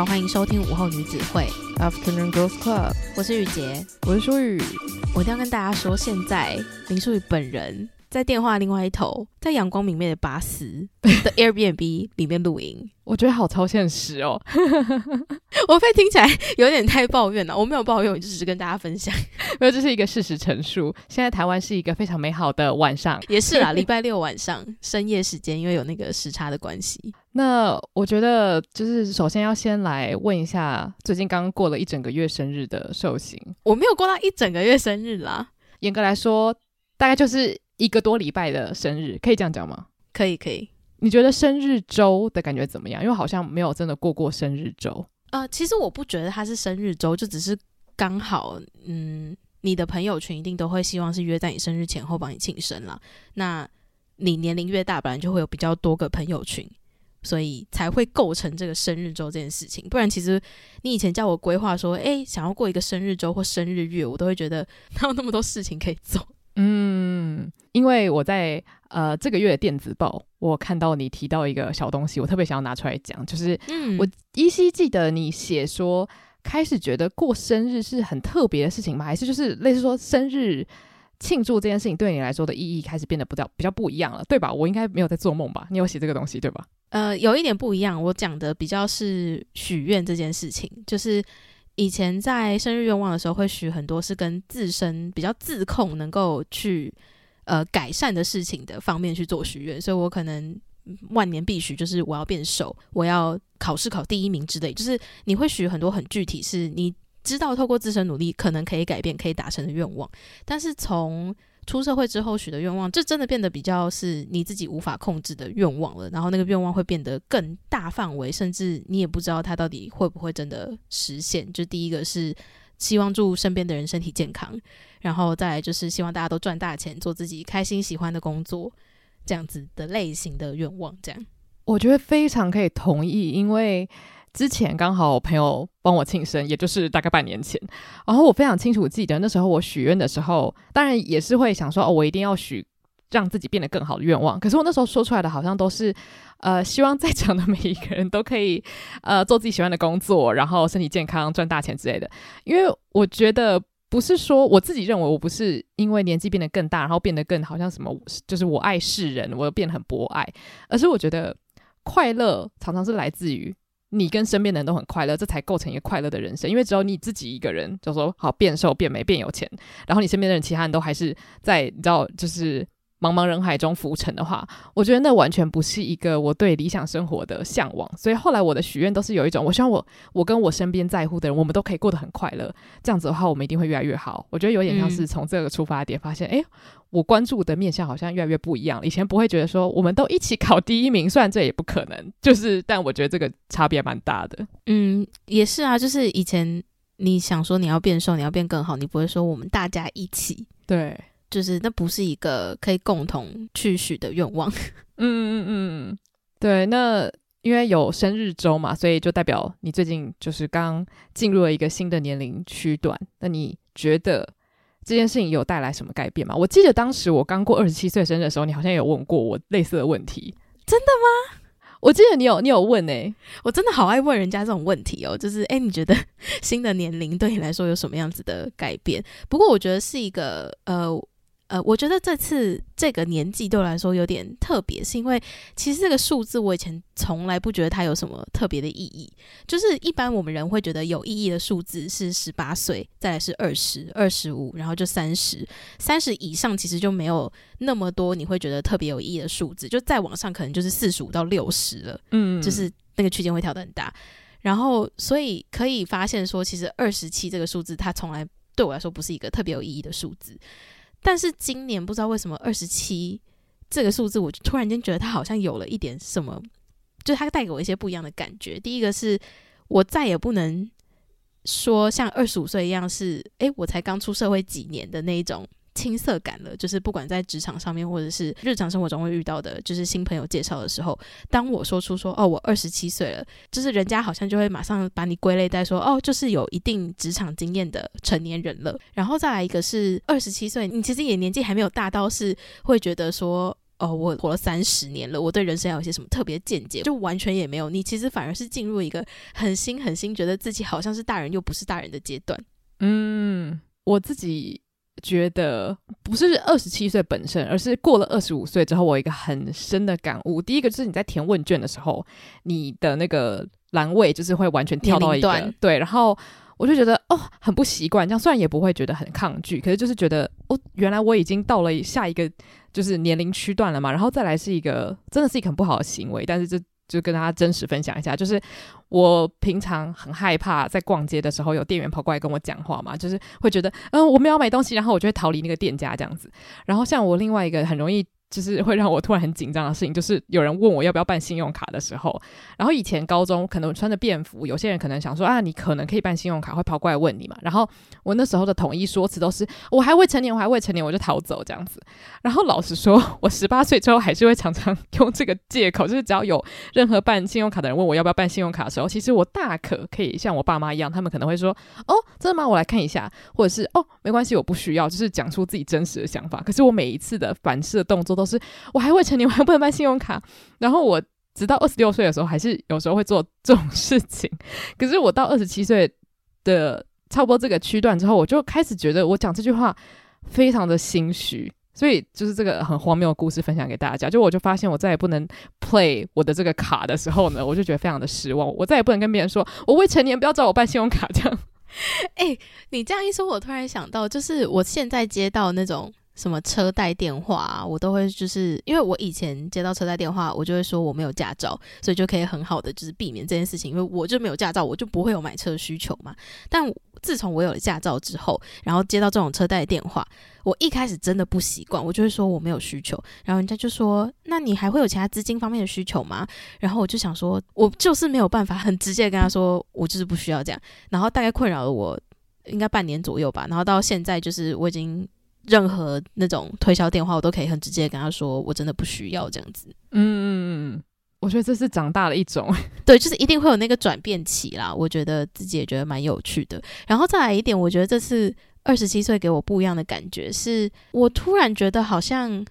好，欢迎收听午后女子会 Afternoon Girls Club，我是雨洁，我是舒雨。我一定要跟大家说，现在林淑雨本人在电话另外一头，在阳光明媚的巴斯的 Airbnb 里面录音。我觉得好超现实哦，我被听起来有点太抱怨了。我没有抱怨，我就只是跟大家分享，因为这是一个事实陈述。现在台湾是一个非常美好的晚上，也是啦，礼拜六晚上深夜时间，因为有那个时差的关系。那我觉得，就是首先要先来问一下，最近刚过了一整个月生日的寿星，我没有过到一整个月生日啦。严格来说，大概就是一个多礼拜的生日，可以这样讲吗？可以，可以。你觉得生日周的感觉怎么样？因为好像没有真的过过生日周。呃，其实我不觉得它是生日周，就只是刚好，嗯，你的朋友群一定都会希望是约在你生日前后帮你庆生啦。那你年龄越大，本来就会有比较多个朋友群，所以才会构成这个生日周这件事情。不然，其实你以前叫我规划说，诶，想要过一个生日周或生日月，我都会觉得 哪有那么多事情可以做。嗯，因为我在呃这个月的电子报，我看到你提到一个小东西，我特别想要拿出来讲，就是我依稀记得你写说，开始觉得过生日是很特别的事情吗？还是就是类似说生日庆祝这件事情对你来说的意义开始变得比较比较不一样了，对吧？我应该没有在做梦吧？你有写这个东西对吧？呃，有一点不一样，我讲的比较是许愿这件事情，就是。以前在生日愿望的时候，会许很多是跟自身比较自控，能够去呃改善的事情的方面去做许愿，所以我可能万年必许就是我要变瘦，我要考试考第一名之类，就是你会许很多很具体，是你知道透过自身努力可能可以改变、可以达成的愿望，但是从出社会之后许的愿望，这真的变得比较是你自己无法控制的愿望了。然后那个愿望会变得更大范围，甚至你也不知道它到底会不会真的实现。就第一个是希望祝身边的人身体健康，然后再来就是希望大家都赚大钱，做自己开心喜欢的工作，这样子的类型的愿望。这样，我觉得非常可以同意，因为。之前刚好我朋友帮我庆生，也就是大概半年前，然后我非常清楚记得那时候我许愿的时候，当然也是会想说哦，我一定要许让自己变得更好的愿望。可是我那时候说出来的好像都是，呃，希望在场的每一个人都可以呃做自己喜欢的工作，然后身体健康、赚大钱之类的。因为我觉得不是说我自己认为我不是因为年纪变得更大，然后变得更好像什么，就是我爱世人，我变得很博爱，而是我觉得快乐常常是来自于。你跟身边的人都很快乐，这才构成一个快乐的人生。因为只有你自己一个人，就说好变瘦、变美、变有钱，然后你身边的人其他人都还是在，你知道，就是。茫茫人海中浮沉的话，我觉得那完全不是一个我对理想生活的向往。所以后来我的许愿都是有一种，我希望我我跟我身边在乎的人，我们都可以过得很快乐。这样子的话，我们一定会越来越好。我觉得有点像是从这个出发点，发现，哎、嗯欸，我关注的面向好像越来越不一样。以前不会觉得说我们都一起考第一名，虽然这也不可能，就是，但我觉得这个差别蛮大的。嗯，也是啊，就是以前你想说你要变瘦，你要变更好，你不会说我们大家一起。对。就是那不是一个可以共同去许的愿望。嗯嗯嗯嗯，对。那因为有生日周嘛，所以就代表你最近就是刚进入了一个新的年龄区段。那你觉得这件事情有带来什么改变吗？我记得当时我刚过二十七岁生日的时候，你好像有问过我类似的问题。真的吗？我记得你有你有问诶、欸，我真的好爱问人家这种问题哦。就是诶，你觉得新的年龄对你来说有什么样子的改变？不过我觉得是一个呃。呃，我觉得这次这个年纪对我来说有点特别，是因为其实这个数字我以前从来不觉得它有什么特别的意义。就是一般我们人会觉得有意义的数字是十八岁，再来是二十二十五，然后就三十，三十以上其实就没有那么多你会觉得特别有意义的数字，就再往上可能就是四十五到六十了，嗯，就是那个区间会跳得很大。然后所以可以发现说，其实二十七这个数字它从来对我来说不是一个特别有意义的数字。但是今年不知道为什么二十七这个数字，我就突然间觉得它好像有了一点什么，就它带给我一些不一样的感觉。第一个是我再也不能说像二十五岁一样是，诶，我才刚出社会几年的那一种。青涩感了，就是不管在职场上面，或者是日常生活中会遇到的，就是新朋友介绍的时候，当我说出说哦，我二十七岁了，就是人家好像就会马上把你归类在说哦，就是有一定职场经验的成年人了。然后再来一个是二十七岁，你其实也年纪还没有大到是会觉得说哦，我活了三十年了，我对人生有些什么特别见解，就完全也没有。你其实反而是进入一个很新很新，觉得自己好像是大人又不是大人的阶段。嗯，我自己。觉得不是二十七岁本身，而是过了二十五岁之后，我有一个很深的感悟。第一个就是你在填问卷的时候，你的那个栏位就是会完全跳到一个对，然后我就觉得哦，很不习惯。这样虽然也不会觉得很抗拒，可是就是觉得哦，原来我已经到了下一个就是年龄区段了嘛。然后再来是一个真的是一个很不好的行为，但是这。就跟大家真实分享一下，就是我平常很害怕在逛街的时候有店员跑过来跟我讲话嘛，就是会觉得，嗯，我没有买东西，然后我就会逃离那个店家这样子。然后像我另外一个很容易。就是会让我突然很紧张的事情，就是有人问我要不要办信用卡的时候，然后以前高中可能穿着便服，有些人可能想说啊，你可能可以办信用卡，会跑过来问你嘛。然后我那时候的统一说辞都是我还未成年，我还未成年，我就逃走这样子。然后老实说，我十八岁之后还是会常常用这个借口，就是只要有任何办信用卡的人问我要不要办信用卡的时候，其实我大可可以像我爸妈一样，他们可能会说哦，真的吗？我来看一下，或者是哦，没关系，我不需要，就是讲出自己真实的想法。可是我每一次的反射的动作都是我还未成年，我还不能办信用卡。然后我直到二十六岁的时候，还是有时候会做这种事情。可是我到二十七岁的差不多这个区段之后，我就开始觉得我讲这句话非常的心虚。所以就是这个很荒谬的故事分享给大家。就我就发现我再也不能 play 我的这个卡的时候呢，我就觉得非常的失望。我再也不能跟别人说我未成年，不要找我办信用卡这样。哎、你这样一说，我突然想到，就是我现在接到那种。什么车贷电话啊，我都会就是因为我以前接到车贷电话，我就会说我没有驾照，所以就可以很好的就是避免这件事情，因为我就没有驾照，我就不会有买车的需求嘛。但自从我有了驾照之后，然后接到这种车贷电话，我一开始真的不习惯，我就会说我没有需求，然后人家就说那你还会有其他资金方面的需求吗？然后我就想说，我就是没有办法很直接跟他说我就是不需要这样，然后大概困扰了我应该半年左右吧，然后到现在就是我已经。任何那种推销电话，我都可以很直接跟他说，我真的不需要这样子。嗯嗯嗯，我觉得这是长大的一种，对，就是一定会有那个转变期啦。我觉得自己也觉得蛮有趣的。然后再来一点，我觉得这次二十七岁给我不一样的感觉，是我突然觉得好像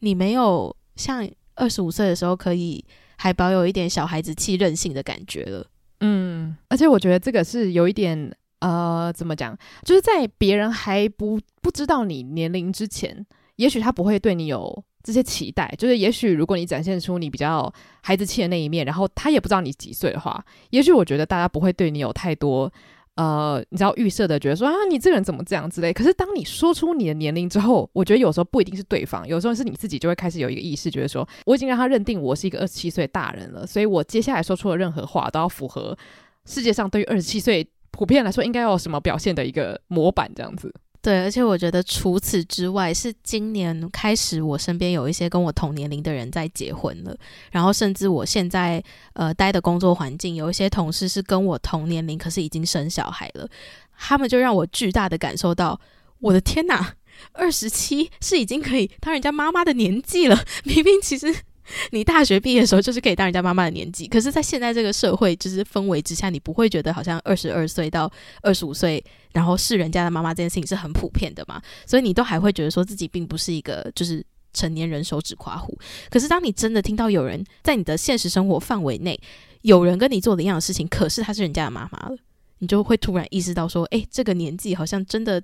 你没有像二十五岁的时候可以还保有一点小孩子气任性的感觉了。嗯，而且我觉得这个是有一点。呃，怎么讲？就是在别人还不不知道你年龄之前，也许他不会对你有这些期待。就是也许如果你展现出你比较孩子气的那一面，然后他也不知道你几岁的话，也许我觉得大家不会对你有太多呃，你知道预设的，觉得说啊，你这个人怎么这样之类。可是当你说出你的年龄之后，我觉得有时候不一定是对方，有时候是你自己就会开始有一个意识，觉得说我已经让他认定我是一个二十七岁大人了，所以我接下来说出的任何话都要符合世界上对于二十七岁。普遍来说，应该要有什么表现的一个模板这样子。对，而且我觉得除此之外，是今年开始，我身边有一些跟我同年龄的人在结婚了，然后甚至我现在呃待的工作环境，有一些同事是跟我同年龄，可是已经生小孩了。他们就让我巨大的感受到，我的天哪，二十七是已经可以当人家妈妈的年纪了，明明其实。你大学毕业的时候就是可以当人家妈妈的年纪，可是，在现在这个社会就是氛围之下，你不会觉得好像二十二岁到二十五岁，然后是人家的妈妈这件事情是很普遍的嘛？所以你都还会觉得说自己并不是一个就是成年人手指夸虎。可是，当你真的听到有人在你的现实生活范围内，有人跟你做的一样的事情，可是他是人家的妈妈了，你就会突然意识到说，诶，这个年纪好像真的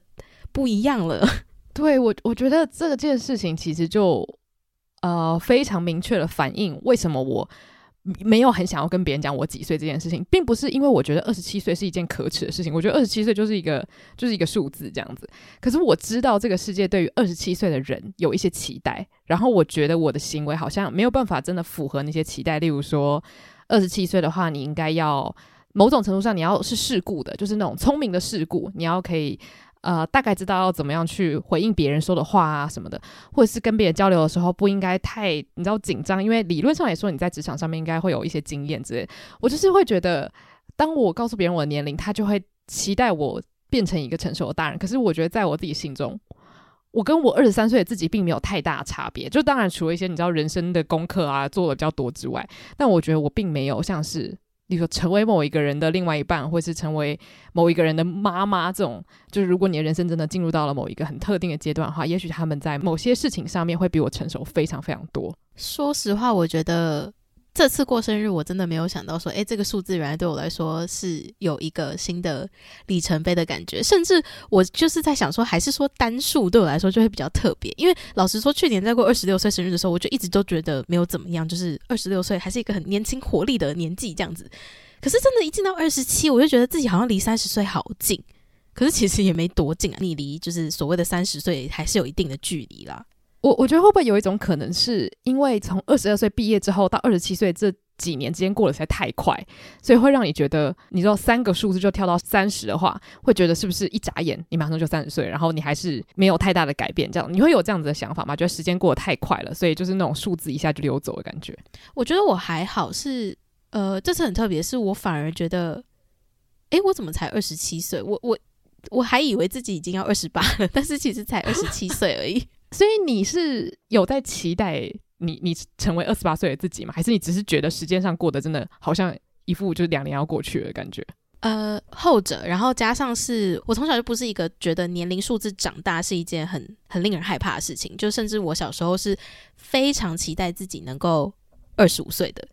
不一样了。对我，我觉得这件事情其实就呃非常明确的反映为什么我。没有很想要跟别人讲我几岁这件事情，并不是因为我觉得二十七岁是一件可耻的事情。我觉得二十七岁就是一个就是一个数字这样子。可是我知道这个世界对于二十七岁的人有一些期待，然后我觉得我的行为好像没有办法真的符合那些期待。例如说，二十七岁的话，你应该要某种程度上你要是世故的，就是那种聪明的世故，你要可以。呃，大概知道要怎么样去回应别人说的话啊什么的，或者是跟别人交流的时候不应该太你知道紧张，因为理论上来说你在职场上面应该会有一些经验之类。我就是会觉得，当我告诉别人我的年龄，他就会期待我变成一个成熟的大人。可是我觉得在我自己心中，我跟我二十三岁的自己并没有太大差别。就当然除了一些你知道人生的功课啊做的比较多之外，但我觉得我并没有像是。你说成为某一个人的另外一半，或是成为某一个人的妈妈，这种就是如果你的人生真的进入到了某一个很特定的阶段的话，也许他们在某些事情上面会比我成熟非常非常多。说实话，我觉得。这次过生日，我真的没有想到说，诶，这个数字原来对我来说是有一个新的里程碑的感觉。甚至我就是在想说，还是说单数对我来说就会比较特别。因为老实说，去年在过二十六岁生日的时候，我就一直都觉得没有怎么样，就是二十六岁还是一个很年轻活力的年纪这样子。可是真的，一进到二十七，我就觉得自己好像离三十岁好近。可是其实也没多近啊，你离就是所谓的三十岁还是有一定的距离啦。我我觉得会不会有一种可能，是因为从二十二岁毕业之后到二十七岁这几年之间过得实在太快，所以会让你觉得，你知道三个数字就跳到三十的话，会觉得是不是一眨眼你马上就三十岁，然后你还是没有太大的改变？这样你会有这样子的想法吗？觉得时间过得太快了，所以就是那种数字一下就溜走的感觉。我觉得我还好是，是呃，这次很特别，是我反而觉得，诶，我怎么才二十七岁？我我我还以为自己已经要二十八了，但是其实才二十七岁而已。所以你是有在期待你你成为二十八岁的自己吗？还是你只是觉得时间上过得真的好像一副就是两年要过去的感觉？呃，后者，然后加上是我从小就不是一个觉得年龄数字长大是一件很很令人害怕的事情，就甚至我小时候是非常期待自己能够二十五岁的。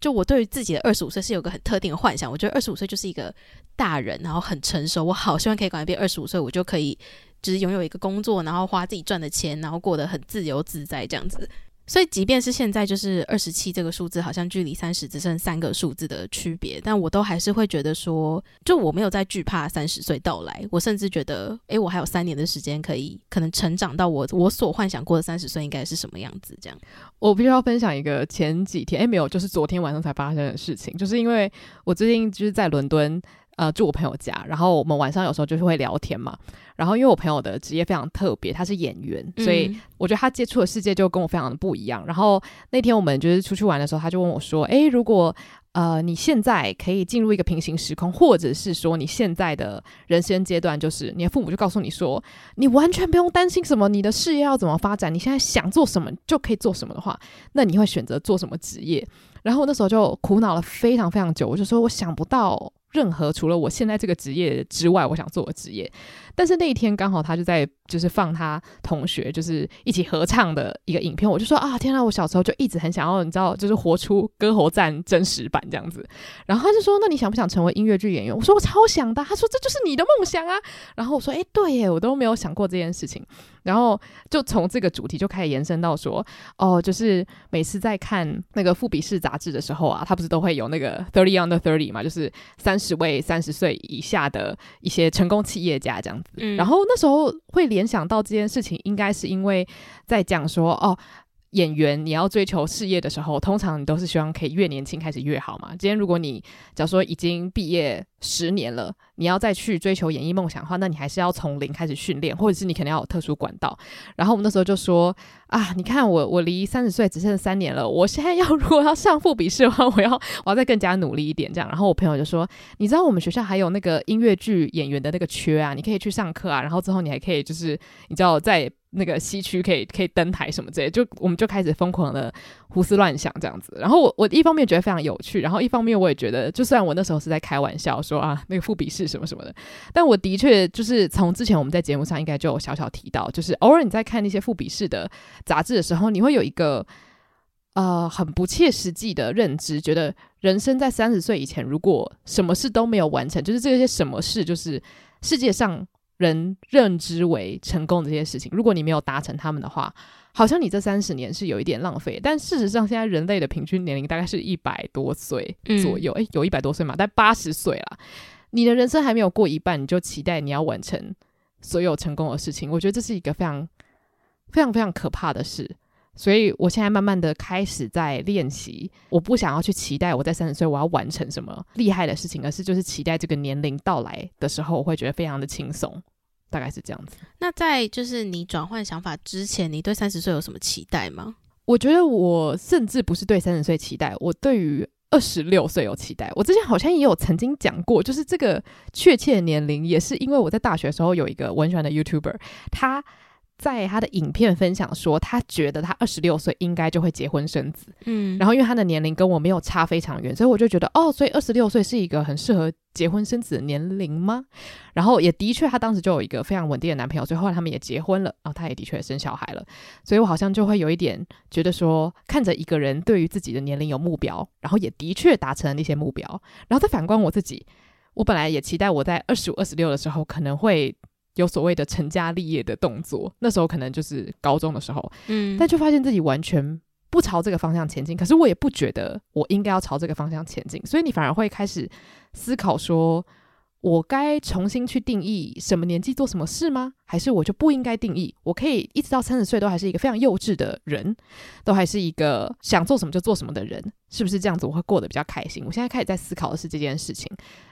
就我对于自己的二十五岁是有个很特定的幻想，我觉得二十五岁就是一个大人，然后很成熟。我好希望可以赶快变二十五岁，我就可以。就是拥有一个工作，然后花自己赚的钱，然后过得很自由自在这样子。所以，即便是现在就是二十七这个数字，好像距离三十只剩三个数字的区别，但我都还是会觉得说，就我没有在惧怕三十岁到来。我甚至觉得，诶，我还有三年的时间可以可能成长到我我所幻想过的三十岁 应该是什么样子。这样，我必须要分享一个前几天，诶，没有，就是昨天晚上才发生的事情，就是因为我最近就是在伦敦。呃，住我朋友家，然后我们晚上有时候就是会聊天嘛。然后因为我朋友的职业非常特别，他是演员，所以我觉得他接触的世界就跟我非常的不一样。然后那天我们就是出去玩的时候，他就问我说：“诶，如果呃你现在可以进入一个平行时空，或者是说你现在的人生阶段，就是你的父母就告诉你说，你完全不用担心什么，你的事业要怎么发展，你现在想做什么就可以做什么的话，那你会选择做什么职业？”然后那时候就苦恼了非常非常久，我就说我想不到。任何除了我现在这个职业之外，我想做的职业。但是那一天刚好他就在就是放他同学就是一起合唱的一个影片，我就说啊天啊，我小时候就一直很想要，你知道，就是活出歌喉战真实版这样子。然后他就说，那你想不想成为音乐剧演员？我说我超想的。他说这就是你的梦想啊。然后我说哎，对耶，我都没有想过这件事情。然后就从这个主题就开始延伸到说，哦，就是每次在看那个富比士杂志的时候啊，他不是都会有那个 thirty under thirty 嘛，就是三十位三十岁以下的一些成功企业家这样子。嗯，然后那时候会联想到这件事情，应该是因为在讲说，哦。演员，你要追求事业的时候，通常你都是希望可以越年轻开始越好嘛。今天如果你假如说已经毕业十年了，你要再去追求演艺梦想的话，那你还是要从零开始训练，或者是你可能要有特殊管道。然后我们那时候就说啊，你看我我离三十岁只剩三年了，我现在要如果要上富比士的话，我要我要再更加努力一点这样。然后我朋友就说，你知道我们学校还有那个音乐剧演员的那个缺啊，你可以去上课啊，然后之后你还可以就是你知道在。那个西区可以可以登台什么之类，就我们就开始疯狂的胡思乱想这样子。然后我我一方面觉得非常有趣，然后一方面我也觉得，就算我那时候是在开玩笑说啊那个副笔试什么什么的，但我的确就是从之前我们在节目上应该就有小小提到，就是偶尔你在看那些副笔试的杂志的时候，你会有一个呃很不切实际的认知，觉得人生在三十岁以前如果什么事都没有完成，就是这些什么事就是世界上。人认知为成功的这些事情，如果你没有达成他们的话，好像你这三十年是有一点浪费。但事实上，现在人类的平均年龄大概是一百多岁左右，诶、嗯，有一百多岁嘛？但八十岁了，你的人生还没有过一半，你就期待你要完成所有成功的事情，我觉得这是一个非常、非常、非常可怕的事。所以我现在慢慢的开始在练习，我不想要去期待我在三十岁我要完成什么厉害的事情，而是就是期待这个年龄到来的时候，我会觉得非常的轻松，大概是这样子。那在就是你转换想法之前，你对三十岁有什么期待吗？我觉得我甚至不是对三十岁期待，我对于二十六岁有期待。我之前好像也有曾经讲过，就是这个确切年龄也是因为我在大学的时候有一个我很喜欢的 YouTuber，他。在他的影片分享说，他觉得他二十六岁应该就会结婚生子，嗯，然后因为他的年龄跟我没有差非常远，所以我就觉得哦，所以二十六岁是一个很适合结婚生子的年龄吗？然后也的确，他当时就有一个非常稳定的男朋友，所以后来他们也结婚了，然后他也的确生小孩了，所以我好像就会有一点觉得说，看着一个人对于自己的年龄有目标，然后也的确达成了那些目标，然后再反观我自己，我本来也期待我在二十五、二十六的时候可能会。有所谓的成家立业的动作，那时候可能就是高中的时候，嗯，但就发现自己完全不朝这个方向前进。可是我也不觉得我应该要朝这个方向前进，所以你反而会开始思考说，我该重新去定义什么年纪做什么事吗？还是我就不应该定义？我可以一直到三十岁都还是一个非常幼稚的人，都还是一个想做什么就做什么的人，是不是这样子？我会过得比较开心。我现在开始在思考的是这件事情。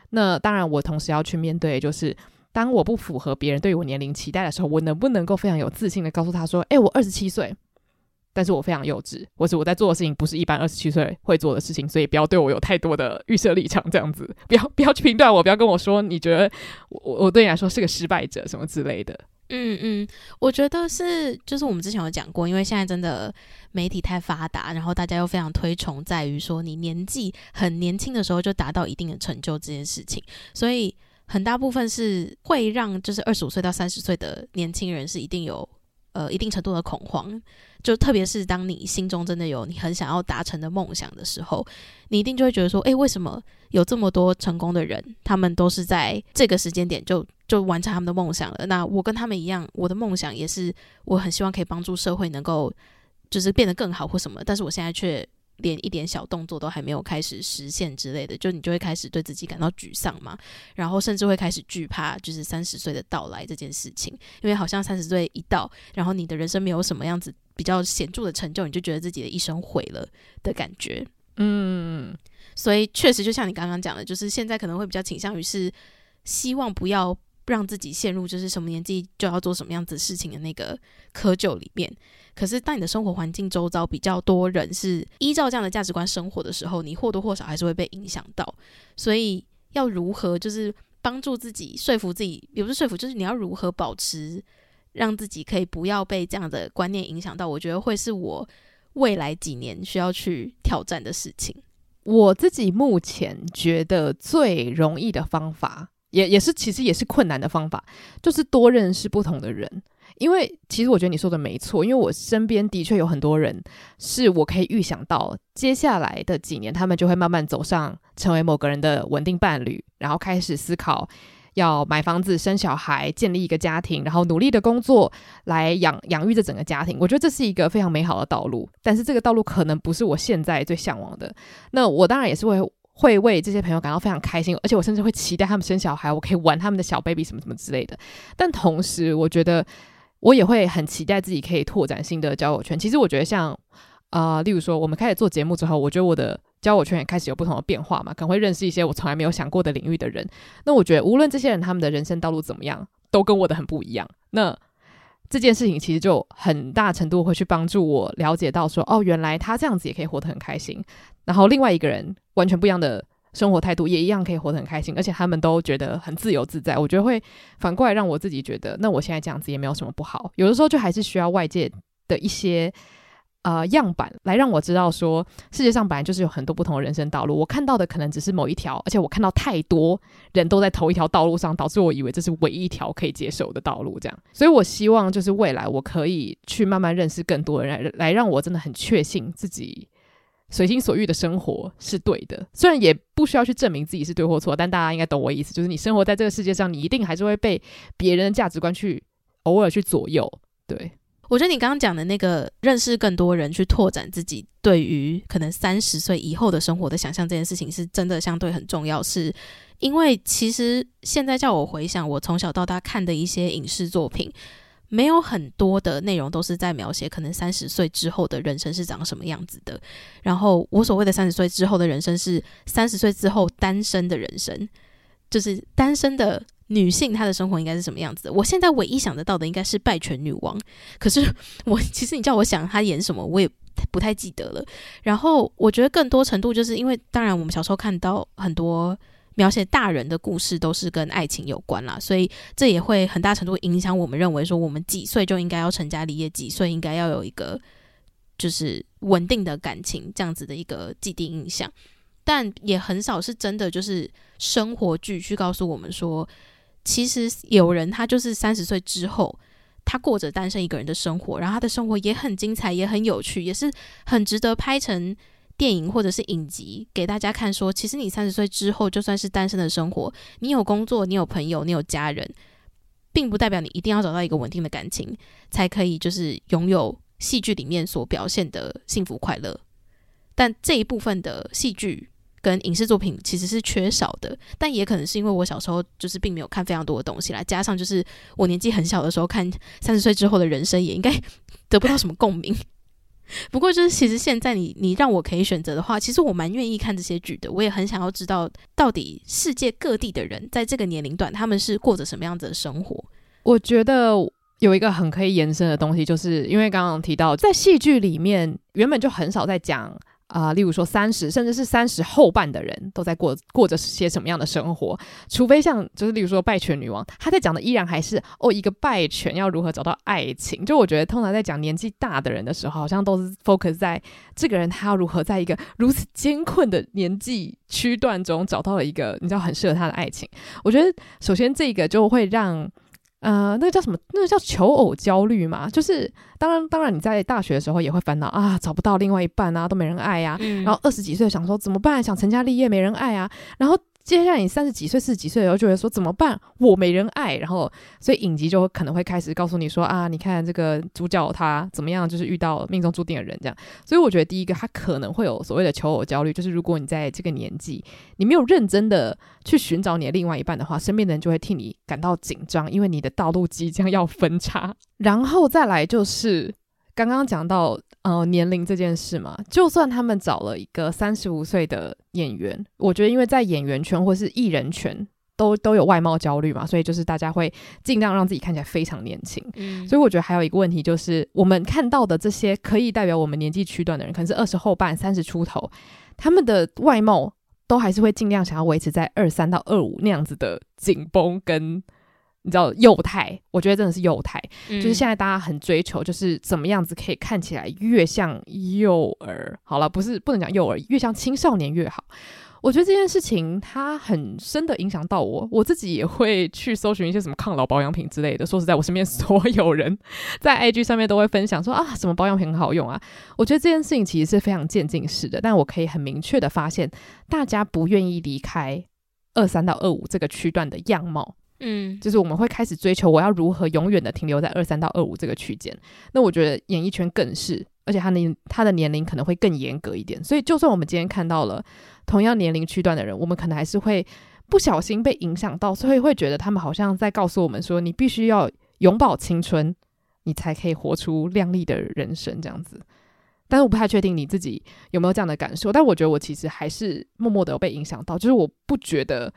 那当然，我同时要去面对就是。当我不符合别人对我年龄期待的时候，我能不能够非常有自信的告诉他说：“哎、我二十七岁，但是我非常幼稚，或是我在做的事情不是一般二十七岁会做的事情，所以不要对我有太多的预设立场，这样子，不要不要去评断我，不要跟我说你觉得我我对你来说是个失败者什么之类的。”嗯嗯，我觉得是，就是我们之前有讲过，因为现在真的媒体太发达，然后大家又非常推崇在于说你年纪很年轻的时候就达到一定的成就这件事情，所以。很大部分是会让就是二十五岁到三十岁的年轻人是一定有呃一定程度的恐慌，就特别是当你心中真的有你很想要达成的梦想的时候，你一定就会觉得说，诶，为什么有这么多成功的人，他们都是在这个时间点就就完成他们的梦想了？那我跟他们一样，我的梦想也是我很希望可以帮助社会能够就是变得更好或什么，但是我现在却。连一点小动作都还没有开始实现之类的，就你就会开始对自己感到沮丧嘛，然后甚至会开始惧怕，就是三十岁的到来这件事情，因为好像三十岁一到，然后你的人生没有什么样子比较显著的成就，你就觉得自己的一生毁了的感觉。嗯，所以确实就像你刚刚讲的，就是现在可能会比较倾向于是希望不要让自己陷入就是什么年纪就要做什么样子事情的那个窠臼里面。可是，当你的生活环境周遭比较多人是依照这样的价值观生活的时候，你或多或少还是会被影响到。所以，要如何就是帮助自己说服自己，也不是说服，就是你要如何保持让自己可以不要被这样的观念影响到？我觉得会是我未来几年需要去挑战的事情。我自己目前觉得最容易的方法，也也是其实也是困难的方法，就是多认识不同的人。因为其实我觉得你说的没错，因为我身边的确有很多人，是我可以预想到接下来的几年，他们就会慢慢走上成为某个人的稳定伴侣，然后开始思考要买房子、生小孩、建立一个家庭，然后努力的工作来养养育这整个家庭。我觉得这是一个非常美好的道路，但是这个道路可能不是我现在最向往的。那我当然也是会会为这些朋友感到非常开心，而且我甚至会期待他们生小孩，我可以玩他们的小 baby 什么什么之类的。但同时，我觉得。我也会很期待自己可以拓展新的交友圈。其实我觉得像，啊，例如说，我们开始做节目之后，我觉得我的交友圈也开始有不同的变化嘛，可能会认识一些我从来没有想过的领域的人。那我觉得，无论这些人他们的人生道路怎么样，都跟我的很不一样。那这件事情其实就很大程度会去帮助我了解到说，哦，原来他这样子也可以活得很开心。然后另外一个人完全不一样的。生活态度也一样可以活得很开心，而且他们都觉得很自由自在。我觉得会反过来让我自己觉得，那我现在这样子也没有什么不好。有的时候就还是需要外界的一些呃样板来让我知道说，世界上本来就是有很多不同的人生道路。我看到的可能只是某一条，而且我看到太多人都在同一条道路上，导致我以为这是唯一一条可以接受的道路。这样，所以我希望就是未来我可以去慢慢认识更多的人，来让我真的很确信自己。随心所欲的生活是对的，虽然也不需要去证明自己是对或错，但大家应该懂我意思，就是你生活在这个世界上，你一定还是会被别人的价值观去偶尔去左右。对，我觉得你刚刚讲的那个认识更多人，去拓展自己对于可能三十岁以后的生活的想象，这件事情是真的相对很重要，是因为其实现在叫我回想我从小到大看的一些影视作品。没有很多的内容都是在描写可能三十岁之后的人生是长什么样子的。然后我所谓的三十岁之后的人生是三十岁之后单身的人生，就是单身的女性她的生活应该是什么样子的。我现在唯一想得到的应该是《败犬女王》，可是我 其实你叫我想她演什么，我也不太记得了。然后我觉得更多程度就是因为，当然我们小时候看到很多。描写大人的故事都是跟爱情有关啦，所以这也会很大程度影响我们认为说，我们几岁就应该要成家立业，几岁应该要有一个就是稳定的感情这样子的一个既定印象，但也很少是真的就是生活剧去告诉我们说，其实有人他就是三十岁之后，他过着单身一个人的生活，然后他的生活也很精彩，也很有趣，也是很值得拍成。电影或者是影集给大家看，说其实你三十岁之后，就算是单身的生活，你有工作，你有朋友，你有家人，并不代表你一定要找到一个稳定的感情，才可以就是拥有戏剧里面所表现的幸福快乐。但这一部分的戏剧跟影视作品其实是缺少的，但也可能是因为我小时候就是并没有看非常多的东西来，加上就是我年纪很小的时候看三十岁之后的人生，也应该 得不到什么共鸣。不过，就是其实现在你你让我可以选择的话，其实我蛮愿意看这些剧的。我也很想要知道，到底世界各地的人在这个年龄段，他们是过着什么样子的生活。我觉得有一个很可以延伸的东西，就是因为刚刚提到，在戏剧里面原本就很少在讲。啊、例如说三十，甚至是三十后半的人都在过过着些什么样的生活？除非像就是例如说败犬女王，她在讲的依然还是哦，一个败犬要如何找到爱情。就我觉得通常在讲年纪大的人的时候，好像都是 focus 在这个人他要如何在一个如此艰困的年纪区段中找到了一个你知道很适合他的爱情。我觉得首先这个就会让。呃，那个叫什么？那个叫求偶焦虑嘛？就是当然，当然你在大学的时候也会烦恼啊，找不到另外一半啊，都没人爱呀、啊。嗯、然后二十几岁想说怎么办？想成家立业没人爱啊。然后。接下来你三十几岁、四十几岁的时候，就会说怎么办？我没人爱，然后所以影集就可能会开始告诉你说啊，你看这个主角他怎么样，就是遇到命中注定的人这样。所以我觉得第一个他可能会有所谓的求偶焦虑，就是如果你在这个年纪，你没有认真的去寻找你的另外一半的话，身边的人就会替你感到紧张，因为你的道路即将要分叉。然后再来就是刚刚讲到。呃，年龄这件事嘛，就算他们找了一个三十五岁的演员，我觉得因为在演员圈或是艺人圈都都有外貌焦虑嘛，所以就是大家会尽量让自己看起来非常年轻。嗯，所以我觉得还有一个问题就是，我们看到的这些可以代表我们年纪区段的人，可能是二十后半、三十出头，他们的外貌都还是会尽量想要维持在二三到二五那样子的紧绷跟。你知道幼态，我觉得真的是幼态，嗯、就是现在大家很追求，就是怎么样子可以看起来越像幼儿。好了，不是不能讲幼儿，越像青少年越好。我觉得这件事情它很深的影响到我，我自己也会去搜寻一些什么抗老保养品之类的。说实在，我身边 所有人在 IG 上面都会分享说啊，什么保养品很好用啊。我觉得这件事情其实是非常渐进式的，但我可以很明确的发现，大家不愿意离开二三到二五这个区段的样貌。嗯，就是我们会开始追求我要如何永远的停留在二三到二五这个区间。那我觉得演艺圈更是，而且他年他的年龄可能会更严格一点。所以，就算我们今天看到了同样年龄区段的人，我们可能还是会不小心被影响到，所以会觉得他们好像在告诉我们说，你必须要永葆青春，你才可以活出亮丽的人生这样子。但是我不太确定你自己有没有这样的感受，但我觉得我其实还是默默的有被影响到，就是我不觉得。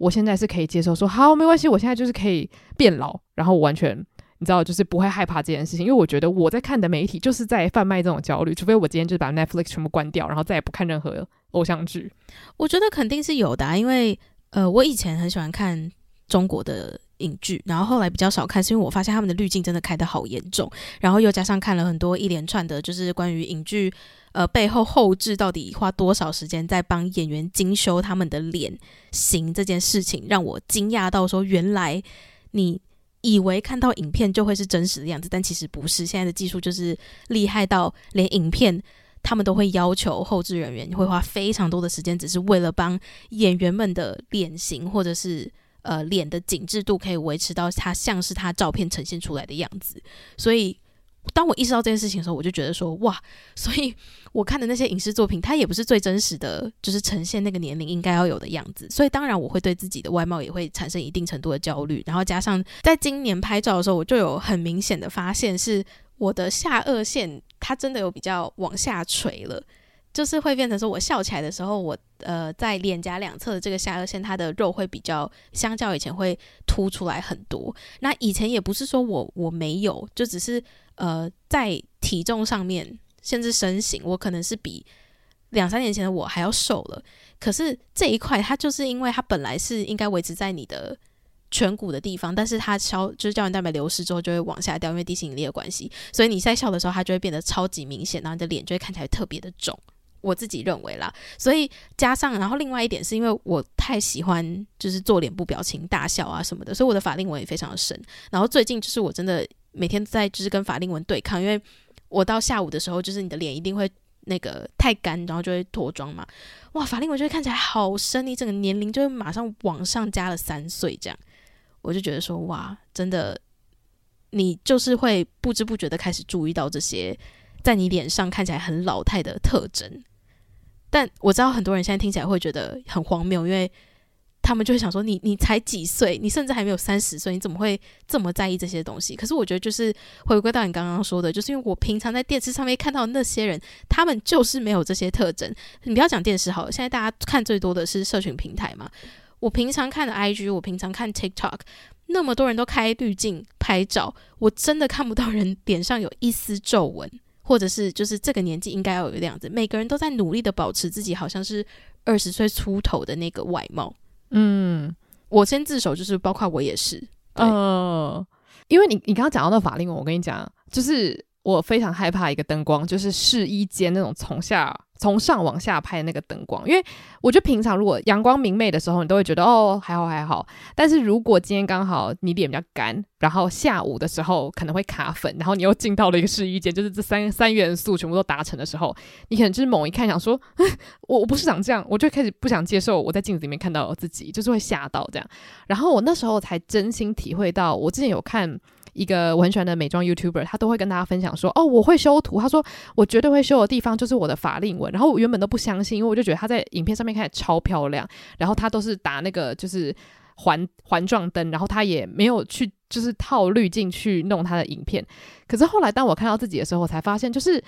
我现在是可以接受说好，没关系，我现在就是可以变老，然后我完全你知道，就是不会害怕这件事情，因为我觉得我在看的媒体就是在贩卖这种焦虑，除非我今天就是把 Netflix 全部关掉，然后再也不看任何偶像剧。我觉得肯定是有的，因为呃，我以前很喜欢看中国的影剧，然后后来比较少看，是因为我发现他们的滤镜真的开得好严重，然后又加上看了很多一连串的，就是关于影剧。呃，背后后制到底花多少时间在帮演员精修他们的脸型这件事情，让我惊讶到说，原来你以为看到影片就会是真实的样子，但其实不是。现在的技术就是厉害到连影片他们都会要求后制人员会花非常多的时间，只是为了帮演员们的脸型或者是呃脸的紧致度可以维持到它像是他照片呈现出来的样子。所以，当我意识到这件事情的时候，我就觉得说哇，所以我看的那些影视作品，它也不是最真实的，就是呈现那个年龄应该要有的样子。所以，当然我会对自己的外貌也会产生一定程度的焦虑。然后加上在今年拍照的时候，我就有很明显的发现是。我的下颚线它真的有比较往下垂了，就是会变成说，我笑起来的时候，我呃在脸颊两侧的这个下颚线，它的肉会比较相较以前会凸出来很多。那以前也不是说我我没有，就只是呃在体重上面，甚至身形，我可能是比两三年前的我还要瘦了。可是这一块，它就是因为它本来是应该维持在你的。颧骨的地方，但是它消就是胶原蛋白流失之后就会往下掉，因为地心引力的关系，所以你在笑的时候它就会变得超级明显，然后你的脸就会看起来特别的肿。我自己认为啦，所以加上然后另外一点是因为我太喜欢就是做脸部表情大笑啊什么的，所以我的法令纹也非常的深。然后最近就是我真的每天在就是跟法令纹对抗，因为我到下午的时候就是你的脸一定会那个太干，然后就会脱妆嘛。哇，法令纹就会看起来好深，你整个年龄就会马上往上加了三岁这样。我就觉得说，哇，真的，你就是会不知不觉的开始注意到这些在你脸上看起来很老态的特征。但我知道很多人现在听起来会觉得很荒谬，因为他们就会想说你，你才几岁，你甚至还没有三十岁，你怎么会这么在意这些东西？可是我觉得就是回归到你刚刚说的，就是因为我平常在电视上面看到那些人，他们就是没有这些特征。你不要讲电视好了，现在大家看最多的是社群平台嘛。我平常看的 IG，我平常看 TikTok，那么多人都开滤镜拍照，我真的看不到人脸上有一丝皱纹，或者是就是这个年纪应该要有的样子。每个人都在努力的保持自己好像是二十岁出头的那个外貌。嗯，我先自首，就是包括我也是。呃，因为你你刚刚讲到那法令纹，我跟你讲，就是我非常害怕一个灯光，就是试衣间那种从下。从上往下拍那个灯光，因为我觉得平常如果阳光明媚的时候，你都会觉得哦还好还好。但是如果今天刚好你脸比较干，然后下午的时候可能会卡粉，然后你又进到了一个试衣间，就是这三 三元素全部都达成的时候，你可能就是猛一看想说，我我不是长这样，我就开始不想接受我在镜子里面看到我自己，就是会吓到这样。然后我那时候才真心体会到，我之前有看。一个我很喜欢的美妆 YouTuber，他都会跟大家分享说：“哦，我会修图。”他说：“我绝对会修的地方就是我的法令纹。”然后我原本都不相信，因为我就觉得他在影片上面看起来超漂亮，然后他都是打那个就是环环状灯，然后他也没有去就是套滤镜去弄他的影片。可是后来当我看到自己的时候，我才发现就是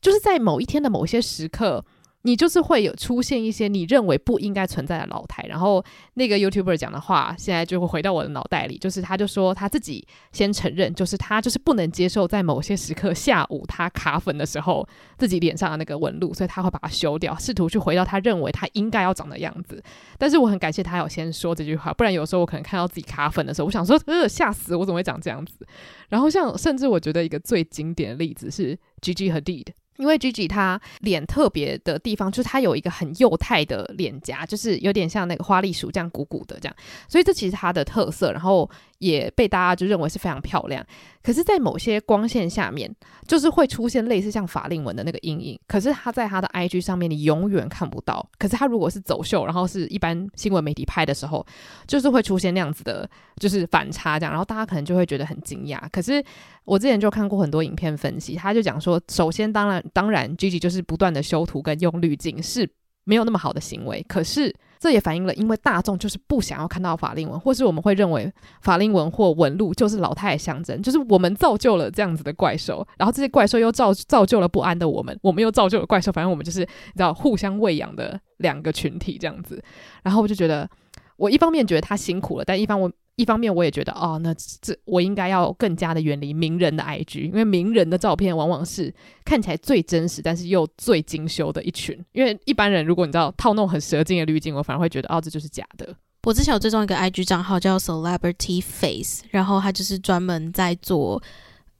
就是在某一天的某些时刻。你就是会有出现一些你认为不应该存在的老态，然后那个 YouTuber 讲的话，现在就会回到我的脑袋里，就是他就说他自己先承认，就是他就是不能接受在某些时刻下午他卡粉的时候自己脸上的那个纹路，所以他会把它修掉，试图去回到他认为他应该要长的样子。但是我很感谢他有先说这句话，不然有时候我可能看到自己卡粉的时候，我想说呃吓死我怎么会长这样子？然后像甚至我觉得一个最经典的例子是 Gigi Hadid。因为 Gigi 她脸特别的地方，就是她有一个很幼态的脸颊，就是有点像那个花栗鼠这样鼓鼓的这样，所以这其实她的特色，然后也被大家就认为是非常漂亮。可是，在某些光线下面，就是会出现类似像法令纹的那个阴影。可是他在他的 IG 上面，你永远看不到。可是他如果是走秀，然后是一般新闻媒体拍的时候，就是会出现那样子的，就是反差这样。然后大家可能就会觉得很惊讶。可是我之前就看过很多影片分析，他就讲说，首先当然当然，Gigi 就是不断的修图跟用滤镜是没有那么好的行为。可是。这也反映了，因为大众就是不想要看到法令纹，或是我们会认为法令纹或纹路就是老态的象征，就是我们造就了这样子的怪兽，然后这些怪兽又造造就了不安的我们，我们又造就了怪兽，反正我们就是你知道互相喂养的两个群体这样子。然后我就觉得，我一方面觉得他辛苦了，但一方我。一方面，我也觉得哦，那这我应该要更加的远离名人的 IG，因为名人的照片往往是看起来最真实，但是又最精修的一群。因为一般人如果你知道套弄很蛇精的滤镜，我反而会觉得哦，这就是假的。我之前有追踪一个 IG 账号叫 Celebrity Face，然后他就是专门在做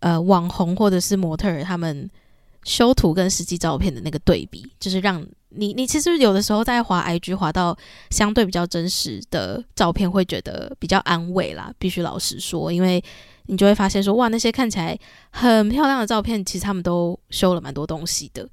呃网红或者是模特儿他们修图跟实际照片的那个对比，就是让。你你其实有的时候在滑 IG 滑到相对比较真实的照片，会觉得比较安慰啦。必须老实说，因为你就会发现说，哇，那些看起来很漂亮的照片，其实他们都修了蛮多东西的。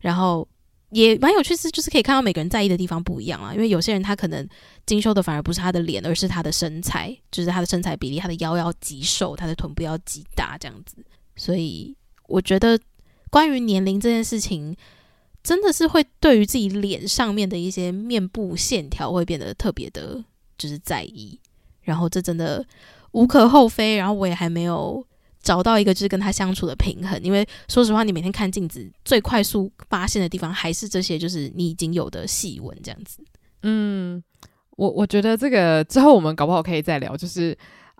然后也蛮有趣，是就是可以看到每个人在意的地方不一样啊。因为有些人他可能精修的反而不是他的脸，而是他的身材，就是他的身材比例，他的腰要极瘦，他的臀部要极大这样子。所以我觉得关于年龄这件事情，真的是会对于自己脸上面的一些面部线条会变得特别的，就是在意。然后这真的无可厚非。然后我也还没有。找到一个就是跟他相处的平衡，因为说实话，你每天看镜子最快速发现的地方还是这些，就是你已经有的细纹这样子。嗯，我我觉得这个之后我们搞不好可以再聊，就是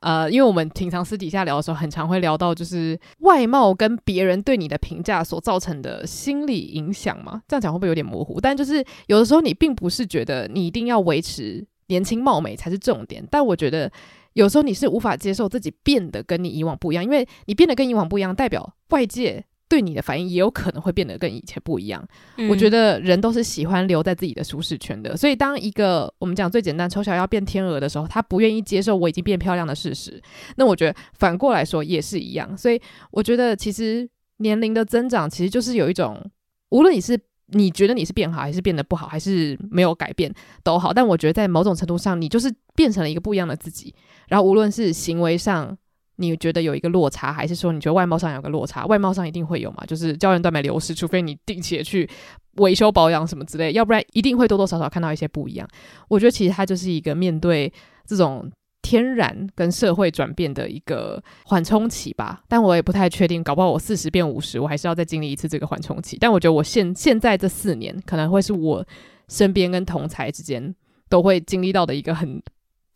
呃，因为我们平常私底下聊的时候，很常会聊到就是外貌跟别人对你的评价所造成的心理影响嘛。这样讲会不会有点模糊？但就是有的时候你并不是觉得你一定要维持年轻貌美才是重点，但我觉得。有时候你是无法接受自己变得跟你以往不一样，因为你变得跟以往不一样，代表外界对你的反应也有可能会变得跟以前不一样。嗯、我觉得人都是喜欢留在自己的舒适圈的，所以当一个我们讲最简单丑小鸭变天鹅的时候，他不愿意接受我已经变漂亮的事实。那我觉得反过来说也是一样，所以我觉得其实年龄的增长其实就是有一种，无论你是。你觉得你是变好还是变得不好，还是没有改变都好，但我觉得在某种程度上，你就是变成了一个不一样的自己。然后无论是行为上你觉得有一个落差，还是说你觉得外貌上有个落差，外貌上一定会有嘛，就是胶原蛋白流失，除非你定期的去维修保养什么之类，要不然一定会多多少少看到一些不一样。我觉得其实它就是一个面对这种。天然跟社会转变的一个缓冲期吧，但我也不太确定，搞不好我四十变五十，我还是要再经历一次这个缓冲期。但我觉得我现现在这四年可能会是我身边跟同才之间都会经历到的一个很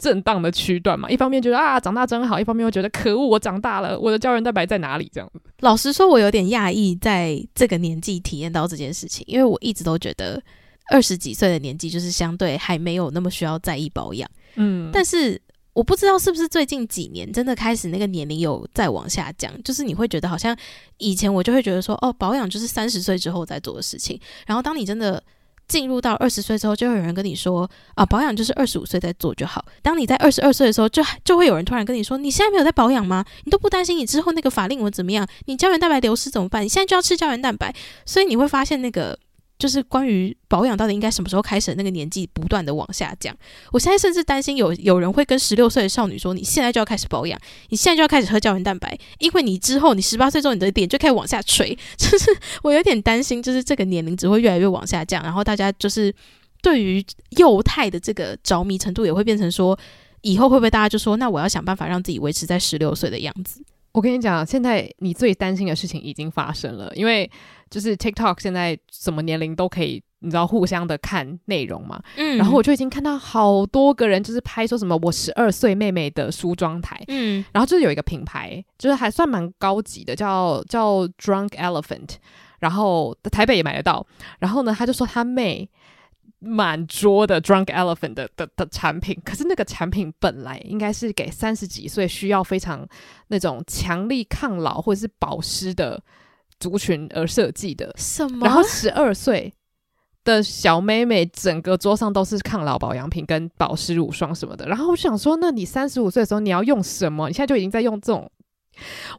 震荡的区段嘛。一方面觉得啊长大真好，一方面又觉得可恶，我长大了，我的胶原蛋白在哪里？这样。老实说，我有点讶异在这个年纪体验到这件事情，因为我一直都觉得二十几岁的年纪就是相对还没有那么需要在意保养。嗯，但是。我不知道是不是最近几年真的开始那个年龄有再往下降，就是你会觉得好像以前我就会觉得说，哦，保养就是三十岁之后再做的事情，然后当你真的进入到二十岁之后，就会有人跟你说，啊，保养就是二十五岁再做就好。当你在二十二岁的时候，就就会有人突然跟你说，你现在没有在保养吗？你都不担心你之后那个法令纹怎么样？你胶原蛋白流失怎么办？你现在就要吃胶原蛋白，所以你会发现那个。就是关于保养到底应该什么时候开始，那个年纪不断的往下降。我现在甚至担心有有人会跟十六岁的少女说：“你现在就要开始保养，你现在就要开始喝胶原蛋白，因为你之后你十八岁之后你的脸就开始往下垂。”就是我有点担心，就是这个年龄只会越来越往下降，然后大家就是对于幼态的这个着迷程度也会变成说，以后会不会大家就说：“那我要想办法让自己维持在十六岁的样子。”我跟你讲，现在你最担心的事情已经发生了，因为就是 TikTok 现在什么年龄都可以，你知道互相的看内容嘛。嗯，然后我就已经看到好多个人就是拍说什么我十二岁妹妹的梳妆台，嗯，然后就是有一个品牌，就是还算蛮高级的，叫叫 Drunk Elephant，然后台北也买得到。然后呢，他就说他妹。满桌的 Drunk Elephant 的的的产品，可是那个产品本来应该是给三十几岁需要非常那种强力抗老或者是保湿的族群而设计的。什么？然后十二岁的小妹妹，整个桌上都是抗老保养品跟保湿乳霜什么的。然后我就想说，那你三十五岁的时候你要用什么？你现在就已经在用这种，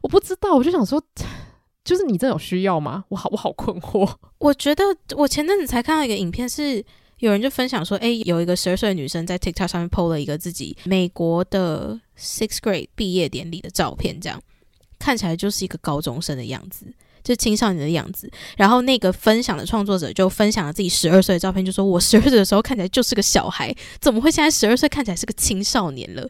我不知道。我就想说，就是你真的有需要吗？我好，我好困惑。我觉得我前阵子才看到一个影片是。有人就分享说，诶，有一个十二岁的女生在 TikTok 上面 PO 了一个自己美国的 Sixth Grade 毕业典礼的照片，这样看起来就是一个高中生的样子，就青少年的样子。然后那个分享的创作者就分享了自己十二岁的照片，就说我十二岁的时候看起来就是个小孩，怎么会现在十二岁看起来是个青少年了？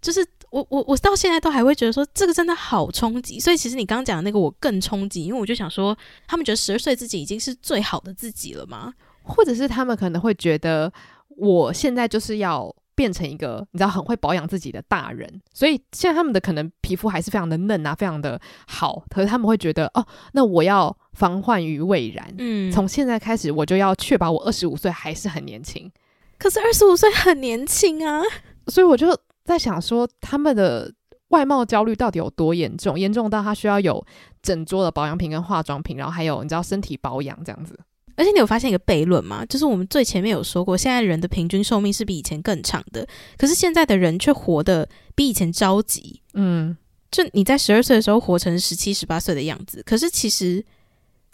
就是我我我到现在都还会觉得说这个真的好冲击。所以其实你刚刚讲的那个我更冲击，因为我就想说，他们觉得十二岁自己已经是最好的自己了吗？或者是他们可能会觉得，我现在就是要变成一个你知道很会保养自己的大人，所以现在他们的可能皮肤还是非常的嫩啊，非常的好。可是他们会觉得，哦，那我要防患于未然。嗯，从现在开始，我就要确保我二十五岁还是很年轻。可是二十五岁很年轻啊，所以我就在想说，他们的外貌焦虑到底有多严重？严重到他需要有整桌的保养品跟化妆品，然后还有你知道身体保养这样子。而且你有发现一个悖论吗？就是我们最前面有说过，现在人的平均寿命是比以前更长的，可是现在的人却活得比以前着急。嗯，就你在十二岁的时候活成十七、十八岁的样子，可是其实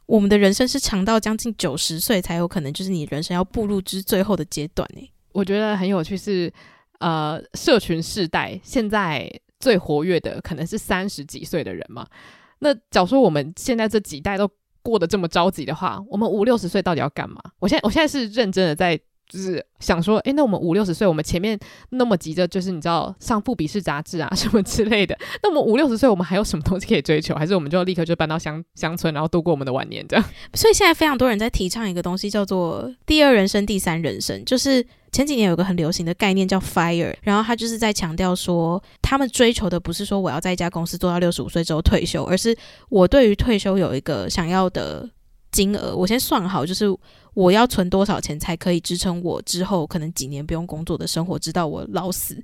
我们的人生是长到将近九十岁才有可能，就是你人生要步入之最后的阶段诶。我觉得很有趣是，呃，社群世代现在最活跃的可能是三十几岁的人嘛。那假如说我们现在这几代都过得这么着急的话，我们五六十岁到底要干嘛？我现在我现在是认真的在。就是想说，诶，那我们五六十岁，我们前面那么急着，就是你知道上富笔试杂志啊什么之类的，那我们五六十岁，我们还有什么东西可以追求？还是我们就立刻就搬到乡乡村，然后度过我们的晚年这样？所以现在非常多人在提倡一个东西，叫做第二人生、第三人生。就是前几年有个很流行的概念叫 FIRE，然后他就是在强调说，他们追求的不是说我要在一家公司做到六十五岁之后退休，而是我对于退休有一个想要的金额，我先算好，就是。我要存多少钱才可以支撑我之后可能几年不用工作的生活，直到我老死？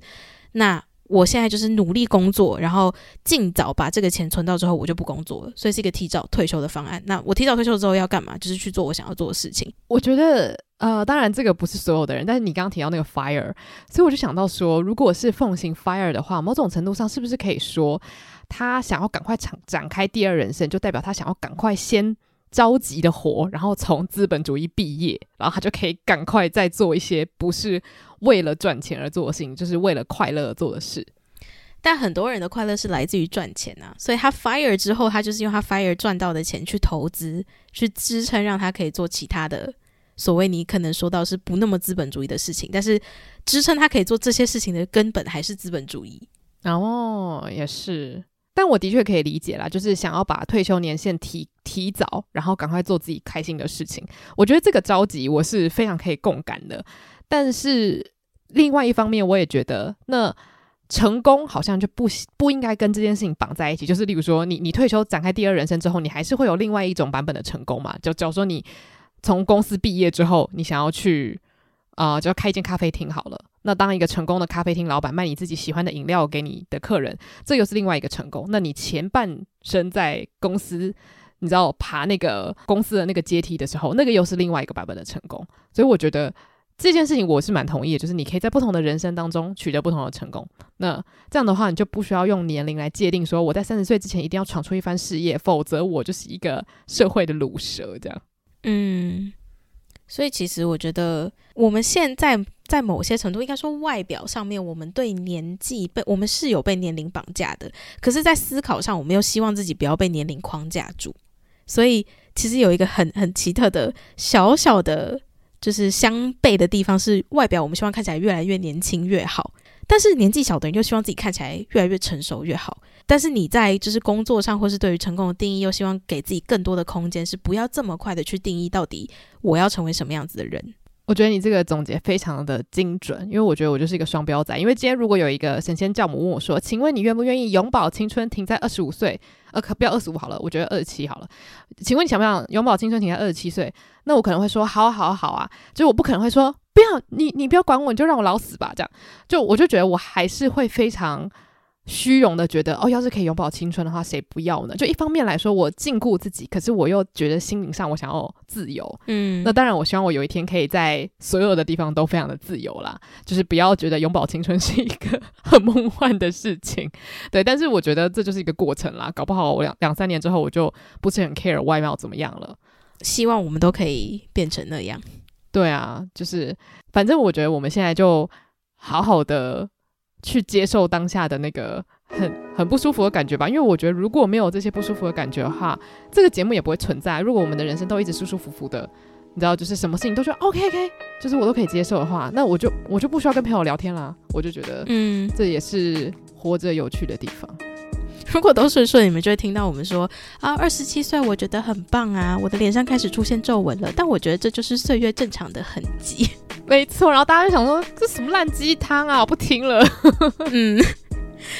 那我现在就是努力工作，然后尽早把这个钱存到之后，我就不工作了。所以是一个提早退休的方案。那我提早退休之后要干嘛？就是去做我想要做的事情。我觉得，呃，当然这个不是所有的人，但是你刚刚提到那个 fire，所以我就想到说，如果是奉行 fire 的话，某种程度上是不是可以说，他想要赶快展展开第二人生，就代表他想要赶快先。着急的活，然后从资本主义毕业，然后他就可以赶快再做一些不是为了赚钱而做的事情，就是为了快乐而做的事。但很多人的快乐是来自于赚钱啊，所以他 fire 之后，他就是用他 fire 赚到的钱去投资，去支撑让他可以做其他的所谓你可能说到是不那么资本主义的事情，但是支撑他可以做这些事情的根本还是资本主义。哦，也是。但我的确可以理解啦，就是想要把退休年限提提早，然后赶快做自己开心的事情。我觉得这个着急我是非常可以共感的。但是另外一方面，我也觉得那成功好像就不不应该跟这件事情绑在一起。就是例如说你，你退休展开第二人生之后，你还是会有另外一种版本的成功嘛？就假如说你从公司毕业之后，你想要去。啊、就要开一间咖啡厅好了。那当一个成功的咖啡厅老板，卖你自己喜欢的饮料给你的客人，这又是另外一个成功。那你前半生在公司，你知道爬那个公司的那个阶梯的时候，那个又是另外一个版本的成功。所以我觉得这件事情我是蛮同意的，就是你可以在不同的人生当中取得不同的成功。那这样的话，你就不需要用年龄来界定说我在三十岁之前一定要闯出一番事业，否则我就是一个社会的鲁蛇这样。嗯。所以，其实我觉得我们现在在某些程度，应该说外表上面，我们对年纪被我们是有被年龄绑架的。可是，在思考上，我们又希望自己不要被年龄框架住。所以，其实有一个很很奇特的小小的，就是相悖的地方是，外表我们希望看起来越来越年轻越好，但是年纪小的人又希望自己看起来越来越成熟越好。但是你在就是工作上，或是对于成功的定义，又希望给自己更多的空间，是不要这么快的去定义到底我要成为什么样子的人。我觉得你这个总结非常的精准，因为我觉得我就是一个双标仔。因为今天如果有一个神仙教母问我说：“请问你愿不愿意永葆青春，停在二十五岁？呃，可不要二十五好了，我觉得二十七好了。请问你想不想永葆青春，停在二十七岁？那我可能会说：好好好啊！就我不可能会说不要你，你不要管我，你就让我老死吧。这样就我就觉得我还是会非常。虚荣的觉得哦，要是可以永葆青春的话，谁不要呢？就一方面来说，我禁锢自己，可是我又觉得心灵上我想要自由。嗯，那当然，我希望我有一天可以在所有的地方都非常的自由啦，就是不要觉得永葆青春是一个 很梦幻的事情。对，但是我觉得这就是一个过程啦，搞不好我两两三年之后我就不是很 care 外貌怎么样了。希望我们都可以变成那样。对啊，就是反正我觉得我们现在就好好的。去接受当下的那个很很不舒服的感觉吧，因为我觉得如果没有这些不舒服的感觉的话，这个节目也不会存在。如果我们的人生都一直舒舒服服的，你知道，就是什么事情都觉得 OK OK，就是我都可以接受的话，那我就我就不需要跟朋友聊天了。我就觉得，嗯，这也是活着有趣的地方。如果都顺顺，你们就会听到我们说啊，二十七岁我觉得很棒啊，我的脸上开始出现皱纹了，但我觉得这就是岁月正常的痕迹。没错，然后大家就想说，这什么烂鸡汤啊，我不听了。嗯，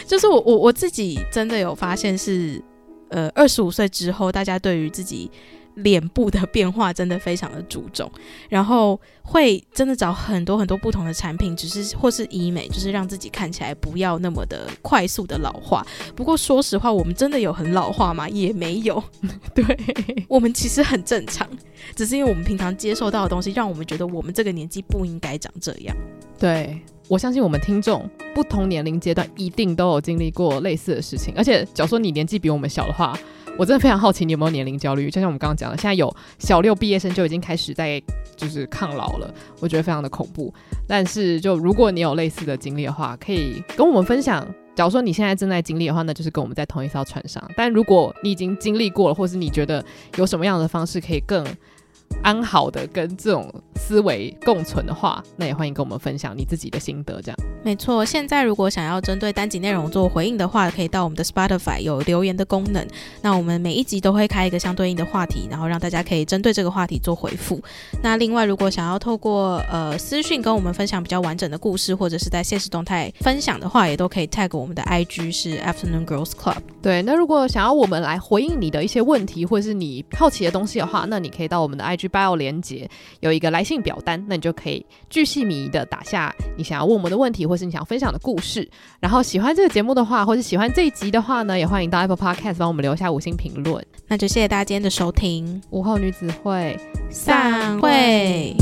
就是我我我自己真的有发现是，呃，二十五岁之后，大家对于自己。脸部的变化真的非常的注重，然后会真的找很多很多不同的产品，只是或是医美，就是让自己看起来不要那么的快速的老化。不过说实话，我们真的有很老化吗？也没有。对，我们其实很正常，只是因为我们平常接受到的东西，让我们觉得我们这个年纪不应该长这样。对，我相信我们听众不同年龄阶段一定都有经历过类似的事情，而且假如说你年纪比我们小的话。我真的非常好奇你有没有年龄焦虑？就像我们刚刚讲的，现在有小六毕业生就已经开始在就是抗老了，我觉得非常的恐怖。但是就如果你有类似的经历的话，可以跟我们分享。假如说你现在正在经历的话，那就是跟我们在同一艘船上。但如果你已经经历过了，或是你觉得有什么样的方式可以更安好的跟这种思维共存的话，那也欢迎跟我们分享你自己的心得。这样没错。现在如果想要针对单集内容做回应的话，可以到我们的 Spotify 有留言的功能。那我们每一集都会开一个相对应的话题，然后让大家可以针对这个话题做回复。那另外，如果想要透过呃私讯跟我们分享比较完整的故事，或者是在现实动态分享的话，也都可以 tag 我们的 IG 是 Afternoon Girls Club。对，那如果想要我们来回应你的一些问题，或者是你好奇的东西的话，那你可以到我们的 IG bio 连接有一个来信表单，那你就可以巨细靡遗的打下你想要问我们的问题，或是你想要分享的故事。然后喜欢这个节目的话，或是喜欢这一集的话呢，也欢迎到 Apple Podcast 帮我们留下五星评论。那就谢谢大家今天的收听，午后女子会散会。